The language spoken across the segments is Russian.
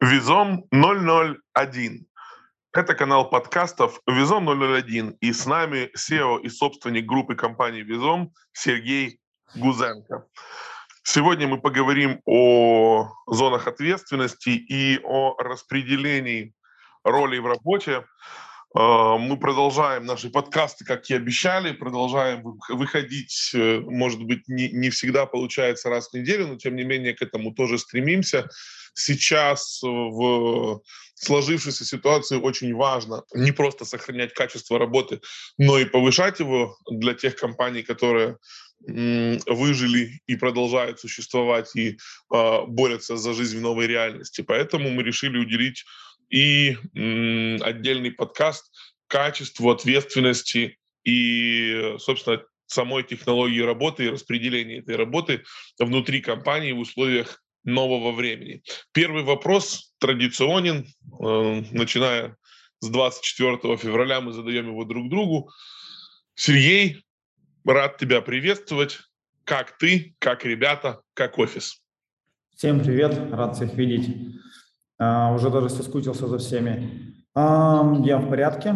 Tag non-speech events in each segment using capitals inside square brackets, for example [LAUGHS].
Визом 001. Это канал подкастов Визом 001. И с нами SEO и собственник группы компании Визом Сергей Гузенко. Сегодня мы поговорим о зонах ответственности и о распределении ролей в работе. А, мы продолжаем наши подкасты, как и обещали, продолжаем выходить, э, может быть, не, не всегда получается раз в неделю, но тем не менее к этому тоже стремимся. Сейчас в сложившейся ситуации очень важно не просто сохранять качество работы, но и повышать его для тех компаний, которые выжили и продолжают существовать и э, борются за жизнь в новой реальности. Поэтому мы решили уделить и отдельный подкаст качеству, ответственности и, собственно, самой технологии работы и распределения этой работы внутри компании в условиях нового времени. Первый вопрос традиционен, э, начиная с 24 февраля мы задаем его друг другу. Сергей, рад тебя приветствовать. Как ты, как ребята, как офис? Всем привет, рад всех видеть. А, уже даже соскучился за всеми. Я в порядке,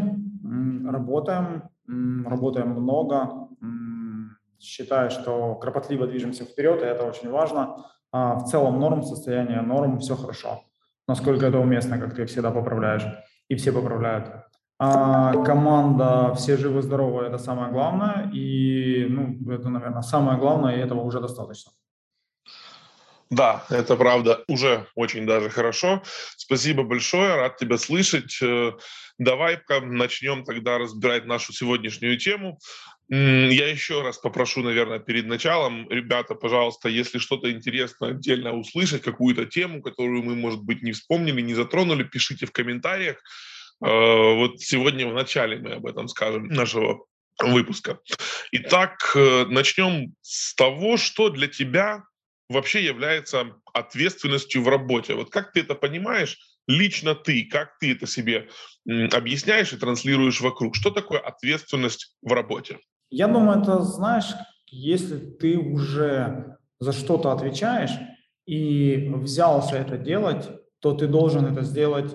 работаем, работаем много. Считаю, что кропотливо движемся вперед, и это очень важно. А, в целом норм, состояние норм, все хорошо. Насколько это уместно, как ты всегда поправляешь, и все поправляют. А команда все живы-здоровы, это самое главное, и ну, это, наверное, самое главное, и этого уже достаточно. Да, это правда, уже очень даже хорошо. Спасибо большое, рад тебя слышать. Э, давай-ка начнем тогда разбирать нашу сегодняшнюю тему. Я еще раз попрошу, наверное, перед началом, ребята, пожалуйста, если что-то интересно отдельно услышать, какую-то тему, которую мы, может быть, не вспомнили, не затронули, пишите в комментариях. Э, вот сегодня в начале мы об этом скажем нашего выпуска. Итак, э, начнем с того, что для тебя вообще является ответственностью в работе. Вот как ты это понимаешь, лично ты, как ты это себе объясняешь и транслируешь вокруг? Что такое ответственность в работе? Я думаю, это, знаешь, если ты уже за что-то отвечаешь и взялся это делать, то ты должен это сделать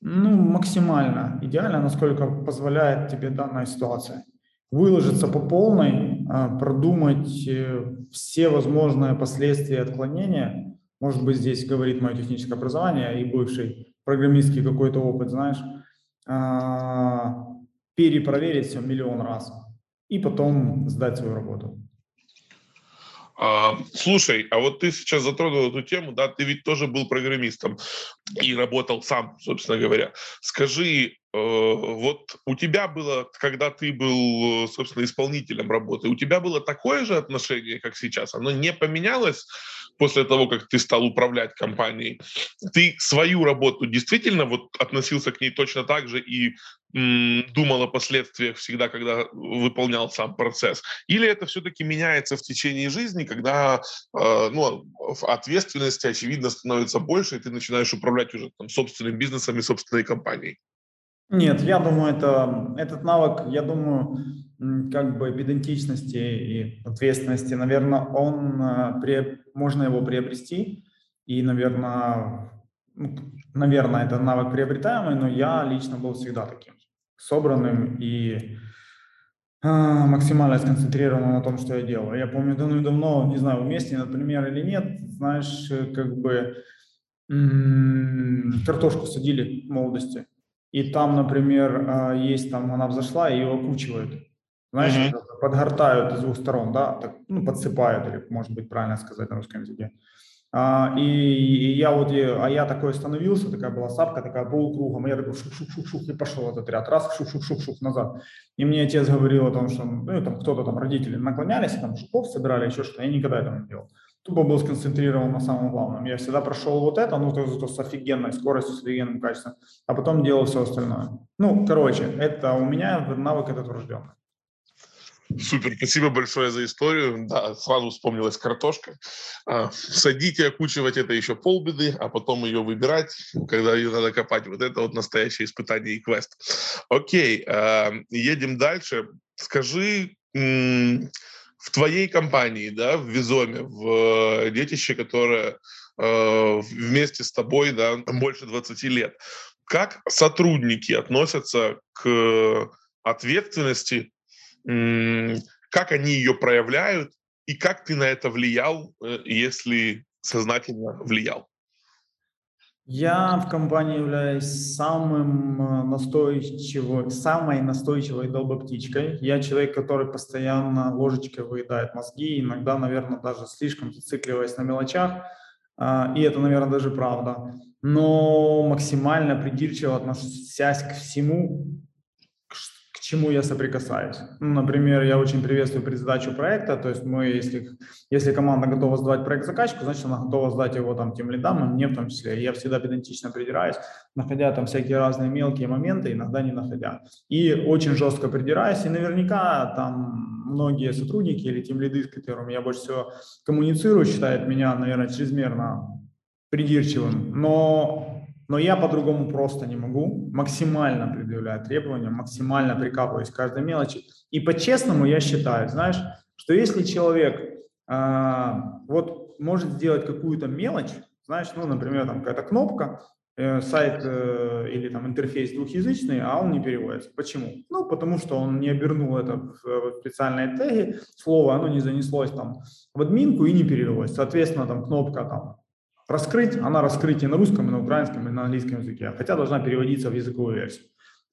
ну, максимально идеально, насколько позволяет тебе данная ситуация выложиться по полной, продумать э, все возможные последствия отклонения. Может быть, здесь говорит мое техническое образование и бывший программистский какой-то опыт, знаешь, а, перепроверить все миллион раз и потом сдать свою работу. А, слушай, а вот ты сейчас затронул эту тему, да, ты ведь тоже был программистом и работал сам, собственно говоря. Скажи, Э, вот у тебя было, когда ты был, собственно, исполнителем работы, у тебя было такое же отношение, как сейчас? Оно не поменялось после того, как ты стал управлять компанией? Ты свою работу действительно вот относился к ней точно так же и м, думал о последствиях всегда, когда выполнял сам процесс? Или это все-таки меняется в течение жизни, когда э, ну, ответственности, очевидно, становится больше, и ты начинаешь управлять уже там, собственным бизнесом и собственной компанией? Нет, я думаю, это, этот навык, я думаю, как бы идентичности и ответственности, наверное, он, э, можно его приобрести, и, наверное, ну, наверное, это навык приобретаемый, но я лично был всегда таким собранным и а, максимально сконцентрирован на том, что я делаю. Я помню давно-давно, не знаю, вместе, например, или нет, знаешь, как бы картошку садили в молодости, и там, например, есть там, она взошла и ее окучивают. Знаешь, mm-hmm. подгортают с двух сторон, да, так, ну, подсыпают, или, может быть, правильно сказать на русском языке. А, и, и я вот, а я такой остановился, такая была сапка, такая полукругом, и я такой шух-шух-шух-шух, и пошел этот ряд, раз, шух-шух-шух-шух назад. И мне отец говорил о том, что, ну, там кто-то там, родители наклонялись, и там шуков собирали, еще что-то, я никогда этого не делал тупо был сконцентрирован на самом главном. Я всегда прошел вот это, ну, то, то с офигенной скоростью, с офигенным качеством, а потом делал все остальное. Ну, короче, это у меня навык этот врожденный. Супер, спасибо большое за историю. Да, сразу вспомнилась картошка. А, садить и окучивать это еще полбеды, а потом ее выбирать, когда ее надо копать. Вот это вот настоящее испытание и квест. Окей, а, едем дальше. Скажи, в твоей компании, да, в Визоме, в э, детище, которое э, вместе с тобой да, больше 20 лет. Как сотрудники относятся к ответственности, как они ее проявляют и как ты на это влиял, э, если сознательно влиял? Я в компании являюсь самым э, настойчивым, самой настойчивой долбоптичкой. Я человек, который постоянно ложечкой выедает мозги, иногда, наверное, даже слишком зацикливаясь на мелочах. А, и это, наверное, даже правда. Но максимально придирчиво отношусь к всему, чему я соприкасаюсь. Ну, например, я очень приветствую предзадачу проекта, то есть мы, если, если команда готова сдавать проект заказчику, значит, она готова сдать его там тем лидам, и мне в том числе. Я всегда педантично придираюсь, находя там всякие разные мелкие моменты, иногда не находя. И очень жестко придираюсь, и наверняка там многие сотрудники или тем лиды, с которыми я больше всего коммуницирую, считают меня, наверное, чрезмерно придирчивым, но но я по-другому просто не могу. Максимально предъявляю требования, максимально прикапываюсь к каждой мелочи. И по-честному я считаю, знаешь, что если человек э, вот может сделать какую-то мелочь, знаешь, ну, например, там какая-то кнопка, э, сайт э, или там интерфейс двухязычный, а он не переводится. Почему? Ну, потому что он не обернул это в, в специальные теги, слово, оно не занеслось там в админку и не перевелось. Соответственно, там кнопка там раскрыть, она раскрыть и на русском, и на украинском, и на английском языке, хотя должна переводиться в языковую версию.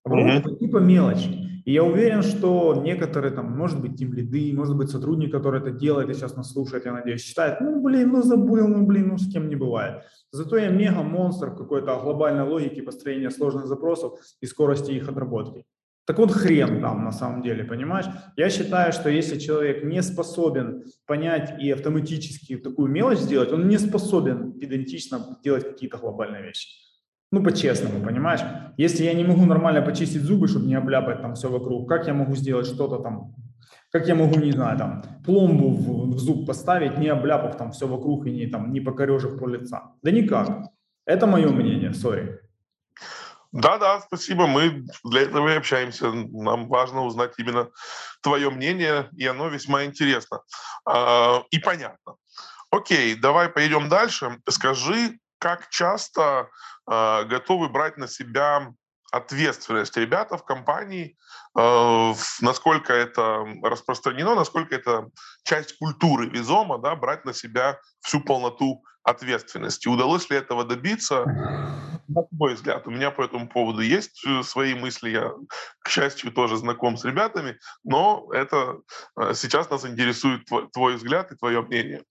Вот mm-hmm. типа мелочь. И я уверен, что некоторые там, может быть, тем лиды, может быть, сотрудник, который это делает и сейчас нас слушает, я надеюсь, считает, ну, блин, ну, забыл, ну, блин, ну, с кем не бывает. Зато я мега-монстр в какой-то глобальной логике построения сложных запросов и скорости их отработки. Так вот хрен там на самом деле, понимаешь? Я считаю, что если человек не способен понять и автоматически такую мелочь сделать, он не способен идентично делать какие-то глобальные вещи. Ну, по-честному, понимаешь? Если я не могу нормально почистить зубы, чтобы не обляпать там все вокруг, как я могу сделать что-то там, как я могу, не знаю, там, пломбу в, в зуб поставить, не обляпав там все вокруг и не, там, не покорежив по лица? Да никак. Это мое мнение, сори. Да, да, спасибо. Мы для этого и общаемся. Нам важно узнать именно твое мнение, и оно весьма интересно а, и понятно. Окей, давай пойдем дальше. Скажи, как часто а, готовы брать на себя ответственность ребята в компании, э, насколько это распространено, насколько это часть культуры Визома, да, брать на себя всю полноту ответственности. Удалось ли этого добиться? На мой взгляд, у меня по этому поводу есть э, свои мысли. Я, к счастью, тоже знаком с ребятами, но это э, сейчас нас интересует твой, твой взгляд и твое мнение.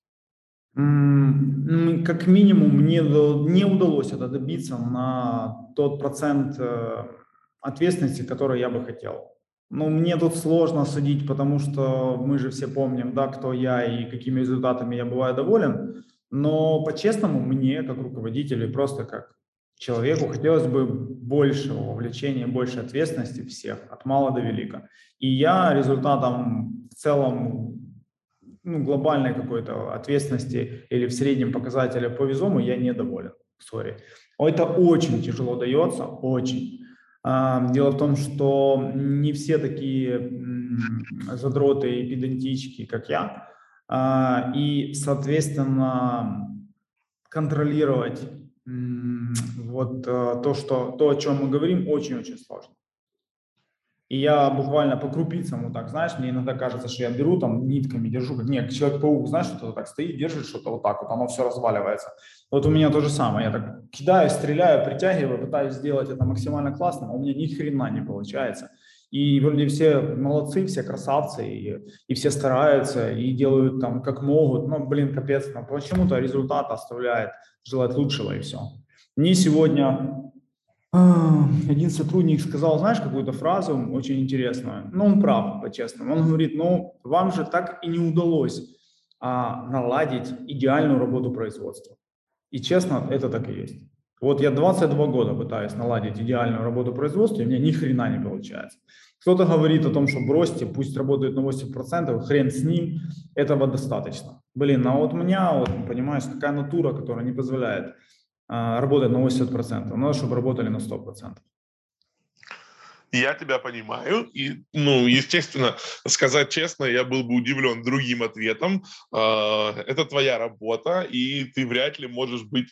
Как минимум, мне не удалось это добиться на тот процент э, ответственности, который я бы хотел. Ну, мне тут сложно судить, потому что мы же все помним, да, кто я и какими результатами я бываю доволен. Но по-честному, мне, как руководителю просто как человеку, хотелось бы большего вовлечения, больше ответственности всех, от мала до велика. И я результатом в целом ну, глобальной какой-то ответственности или в среднем показателе по визому я недоволен. Сори. Это очень тяжело дается, очень. А, дело в том, что не все такие задроты и педантички, как я, а, и, соответственно, контролировать вот э, то, что, то, о чем мы говорим, очень-очень сложно. И я буквально по крупицам вот так, знаешь, мне иногда кажется, что я беру там нитками, держу, как нет, Человек-паук, знаешь, что-то так стоит, держит что-то вот так вот, оно все разваливается. Вот у меня то же самое, я так кидаю, стреляю, притягиваю, пытаюсь сделать это максимально классно, а у меня ни хрена не получается. И вроде все молодцы, все красавцы, и, и все стараются, и делают там как могут, но, блин, капец, но почему-то результат оставляет желать лучшего, и все. Мне сегодня один сотрудник сказал, знаешь, какую-то фразу очень интересную. Ну, он прав, по-честному. Он говорит, ну, вам же так и не удалось а, наладить идеальную работу производства. И честно, это так и есть. Вот я 22 года пытаюсь наладить идеальную работу производства, и у меня ни хрена не получается. Кто-то говорит о том, что бросьте, пусть работает на 80%, хрен с ним, этого достаточно. Блин, а вот у меня, вот, понимаешь, такая натура, которая не позволяет а, работать на 80%. Надо, чтобы работали на 100%. Я тебя понимаю. И, ну, естественно, сказать честно, я был бы удивлен другим ответом. А, это твоя работа, и ты вряд ли можешь быть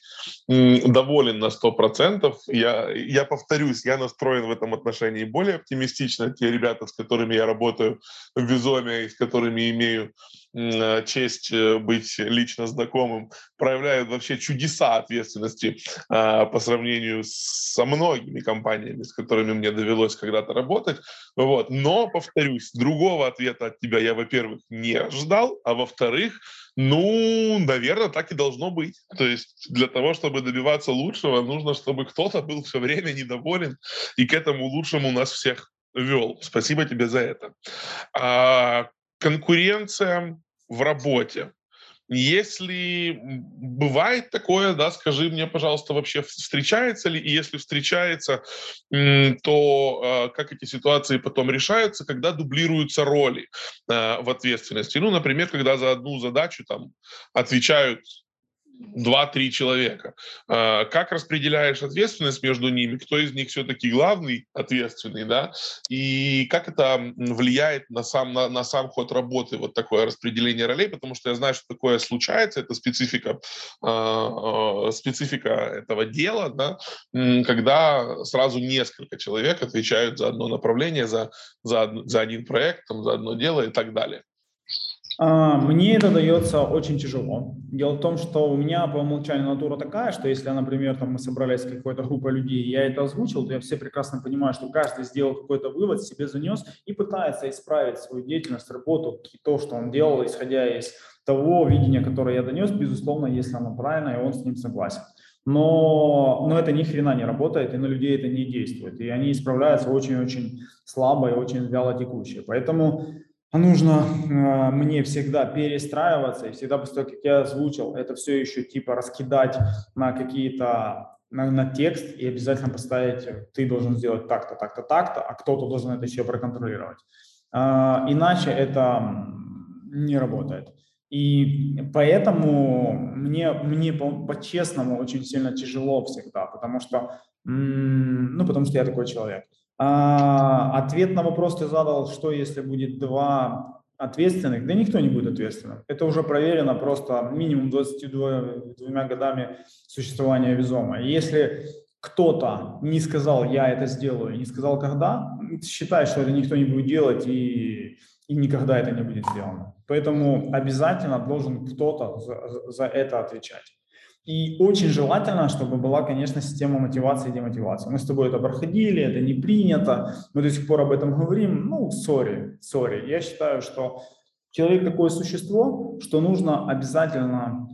доволен на 100%. Я, я повторюсь, я настроен в этом отношении более оптимистично. Те ребята, с которыми я работаю в Визоме, с которыми имею честь э, быть лично знакомым, проявляют вообще чудеса ответственности а, по сравнению со многими компаниями, с которыми мне довелось когда-то работать. Вот. Но, повторюсь, другого ответа от тебя я, во-первых, не ожидал, а во-вторых, ну, наверное, так и должно быть. То есть для того, чтобы добиваться лучшего, нужно, чтобы кто-то был все время недоволен и к этому лучшему нас всех вел. Спасибо тебе за это. А, конкуренция в работе. Если бывает такое, да, скажи мне, пожалуйста, вообще встречается ли, и если встречается, то а, как эти ситуации потом решаются, когда дублируются роли а, в ответственности. Ну, например, когда за одну задачу там отвечают два-три человека. А, как распределяешь ответственность между ними? Кто из них все-таки главный ответственный, да? И как это влияет на сам, на, на сам ход работы, вот такое распределение ролей? Потому что я знаю, что такое случается, это специфика, а, а, специфика этого дела, да? когда сразу несколько человек отвечают за одно направление, за, за, за один проект, там, за одно дело и так далее. А, мне это дается очень тяжело. Дело в том, что у меня по умолчанию натура такая, что если, например, там мы собрались с какой-то группой людей, я это озвучил, то я все прекрасно понимаю, что каждый сделал какой-то вывод, себе занес и пытается исправить свою деятельность, работу, то, что он делал, исходя из того видения, которое я донес, безусловно, если оно правильно, и он с ним согласен. Но, но это ни хрена не работает, и на людей это не действует. И они исправляются очень-очень слабо и очень вяло текущие. Поэтому нужно э, мне всегда перестраиваться, и всегда после того, как я озвучил, это все еще типа раскидать на какие-то на, на текст и обязательно поставить, ты должен сделать так-то, так-то, так-то, а кто-то должен это еще проконтролировать. А, иначе это не работает. И поэтому мне, мне по-честному очень сильно тяжело всегда, потому что, ну, потому что я такой человек. А, ответ на вопрос ты задал, что если будет два ответственных? Да никто не будет ответственным. Это уже проверено просто минимум 22 двумя годами существования Визома. Если кто-то не сказал, я это сделаю, не сказал, когда, считай, что это никто не будет делать и, и никогда это не будет сделано. Поэтому обязательно должен кто-то за, за это отвечать. И очень желательно, чтобы была, конечно, система мотивации и демотивации. Мы с тобой это проходили, это не принято, мы до сих пор об этом говорим. Ну, сори, сори. Я считаю, что человек такое существо, что нужно обязательно,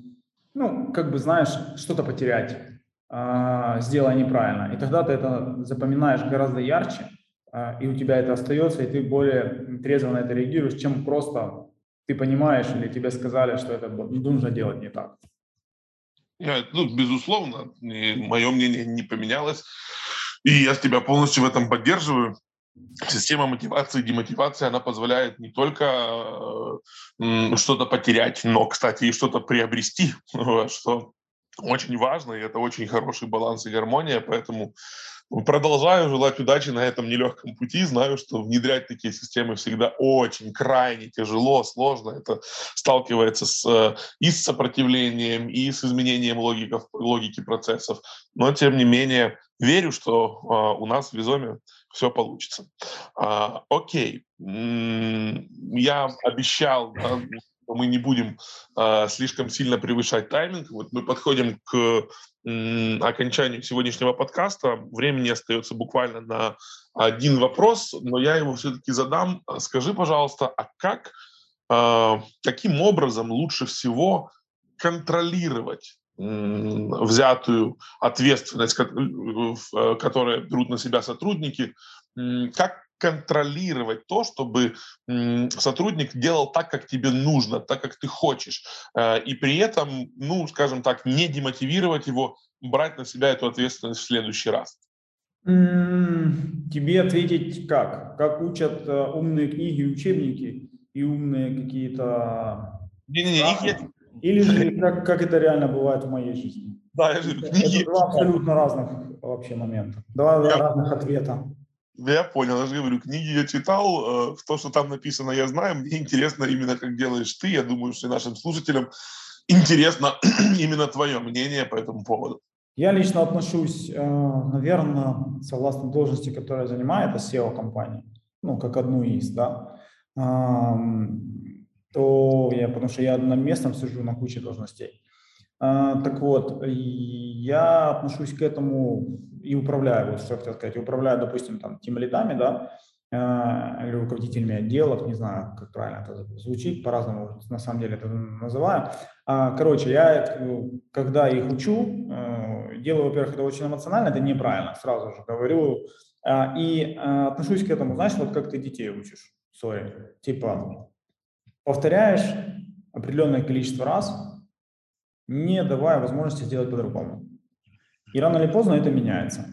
ну, как бы, знаешь, что-то потерять, э, сделая неправильно. И тогда ты это запоминаешь гораздо ярче, э, и у тебя это остается, и ты более трезво на это реагируешь, чем просто ты понимаешь или тебе сказали, что это нужно делать не так. Ну, безусловно, мое мнение не поменялось. И я тебя полностью в этом поддерживаю. Система мотивации и демотивации, она позволяет не только э, что-то потерять, но, кстати, и что-то приобрести, [LAUGHS] что очень важно, и это очень хороший баланс и гармония, поэтому Продолжаю желать удачи на этом нелегком пути. Знаю, что внедрять такие системы всегда очень крайне тяжело, сложно. Это сталкивается с, э, и с сопротивлением, и с изменением логиков, логики процессов. Но, тем не менее, верю, что а, у нас в Визоме все получится. А, окей. Я обещал, мы не будем э, слишком сильно превышать тайминг. Вот мы подходим к э, окончанию сегодняшнего подкаста. Времени остается буквально на один вопрос, но я его все-таки задам. Скажи, пожалуйста, а как, э, каким образом лучше всего контролировать взятую ответственность, э, которую берут на себя сотрудники, как контролировать то, чтобы сотрудник делал так, как тебе нужно, так, как ты хочешь, э, и при этом, ну, скажем так, не демотивировать его, брать на себя эту ответственность в следующий раз? Тебе ответить как? Как учат э, умные книги, учебники и умные какие-то... Не-не-не, Или же как, как это реально бывает в моей жизни? Да, я же книги. Это два абсолютно разных вообще момента. Два я... разных ответа. Я понял, я же говорю, книги я читал, э, то, что там написано, я знаю. Мне интересно именно, как делаешь ты. Я думаю, что нашим слушателям интересно [CLEARS THROAT] именно твое мнение по этому поводу. Я лично отношусь, э, наверное, согласно должности, которую я занимаю, это SEO компании, ну, как одну из, да, то я, потому что я на местном сижу на куче должностей. А, так вот, я отношусь к этому и управляю, вот что хотел сказать, управляю, допустим, там, тем лидами, да, а, или руководителями отделов, не знаю, как правильно это звучит, по-разному на самом деле это называю. А, короче, я, когда их учу, делаю, во-первых, это очень эмоционально, это неправильно, сразу же говорю, и отношусь к этому, знаешь, вот как ты детей учишь, сори, типа повторяешь определенное количество раз, не давая возможности сделать по-другому. И рано или поздно это меняется.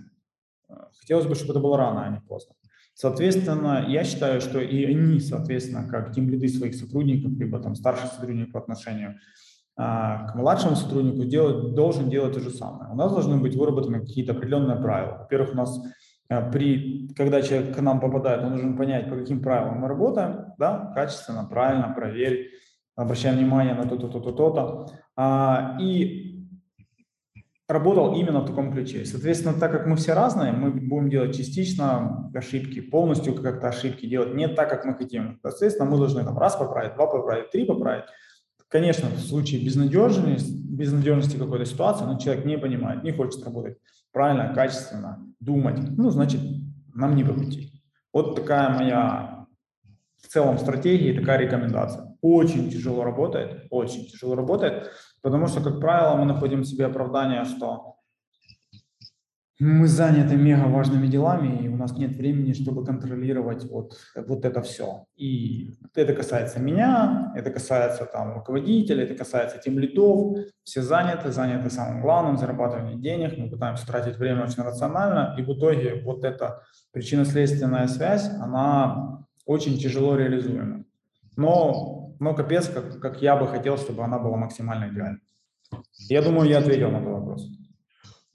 Хотелось бы, чтобы это было рано, а не поздно. Соответственно, я считаю, что и они, соответственно, как тем лиды своих сотрудников, либо там старших сотрудников по отношению а, к младшему сотруднику делать, должен делать то же самое. У нас должны быть выработаны какие-то определенные правила. Во-первых, у нас а, при, когда человек к нам попадает, он должен понять, по каким правилам мы работаем, да, качественно, правильно, проверь, обращаем внимание на то-то, то-то, то-то. И работал именно в таком ключе. Соответственно, так как мы все разные, мы будем делать частично ошибки, полностью как-то ошибки делать не так, как мы хотим. Соответственно, мы должны там раз поправить, два поправить, три поправить. Конечно, в случае безнадежности, безнадежности какой-то ситуации, но человек не понимает, не хочет работать правильно, качественно, думать, ну, значит, нам не по пути. Вот такая моя в целом стратегия и такая рекомендация очень тяжело работает, очень тяжело работает, потому что, как правило, мы находим себе оправдание, что мы заняты мега важными делами, и у нас нет времени, чтобы контролировать вот, вот это все. И это касается меня, это касается там руководителя, это касается тем лидов. Все заняты, заняты самым главным, зарабатыванием денег. Мы пытаемся тратить время очень рационально, и в итоге вот эта причинно-следственная связь, она очень тяжело реализуема. Но но капец, как, как я бы хотел, чтобы она была максимально идеальной. Я думаю, я ответил на этот вопрос.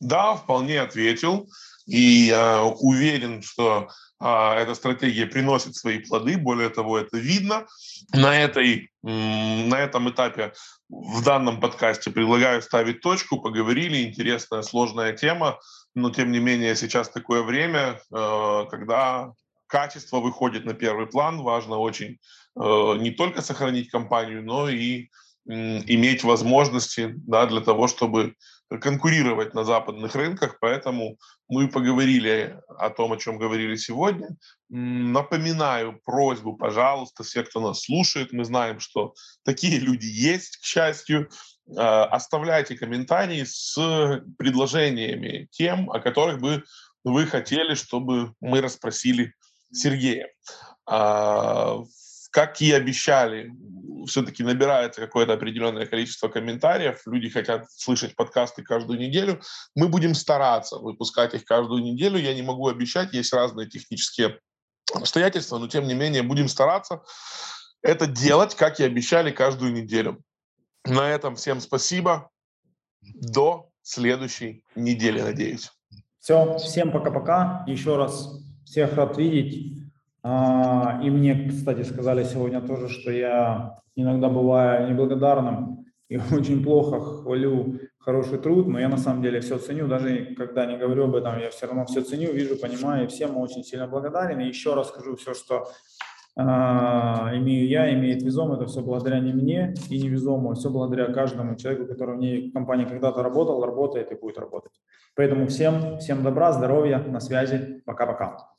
Да, вполне ответил. И я уверен, что а, эта стратегия приносит свои плоды. Более того, это видно. На, этой, на этом этапе в данном подкасте предлагаю ставить точку. Поговорили. Интересная, сложная тема. Но, тем не менее, сейчас такое время, э, когда качество выходит на первый план. Важно очень Э, не только сохранить компанию, но и иметь возможности да, для того, чтобы конкурировать на западных рынках. Поэтому мы поговорили о том, о чем говорили сегодня. Напоминаю просьбу, пожалуйста, все, кто нас слушает, мы знаем, что такие люди есть, к счастью. Э, оставляйте комментарии с предложениями тем, о которых бы вы хотели, чтобы мы расспросили Сергея. А, как и обещали, все-таки набирается какое-то определенное количество комментариев, люди хотят слышать подкасты каждую неделю. Мы будем стараться выпускать их каждую неделю. Я не могу обещать, есть разные технические обстоятельства, но тем не менее будем стараться это делать, как и обещали, каждую неделю. На этом всем спасибо. До следующей недели, надеюсь. Все, всем пока-пока. Еще раз всех рад видеть. А, и мне, кстати, сказали сегодня тоже, что я иногда бываю неблагодарным и [LAUGHS] очень плохо хвалю хороший труд, но я на самом деле все ценю, даже когда не говорю об этом, я все равно все ценю, вижу, понимаю, и всем очень сильно благодарен. И еще раз скажу все, что э, имею я, имеет Визом, это все благодаря не мне и не Визому, а все благодаря каждому человеку, который в ней компании когда-то работал, работает и будет работать. Поэтому всем, всем добра, здоровья, на связи, пока-пока.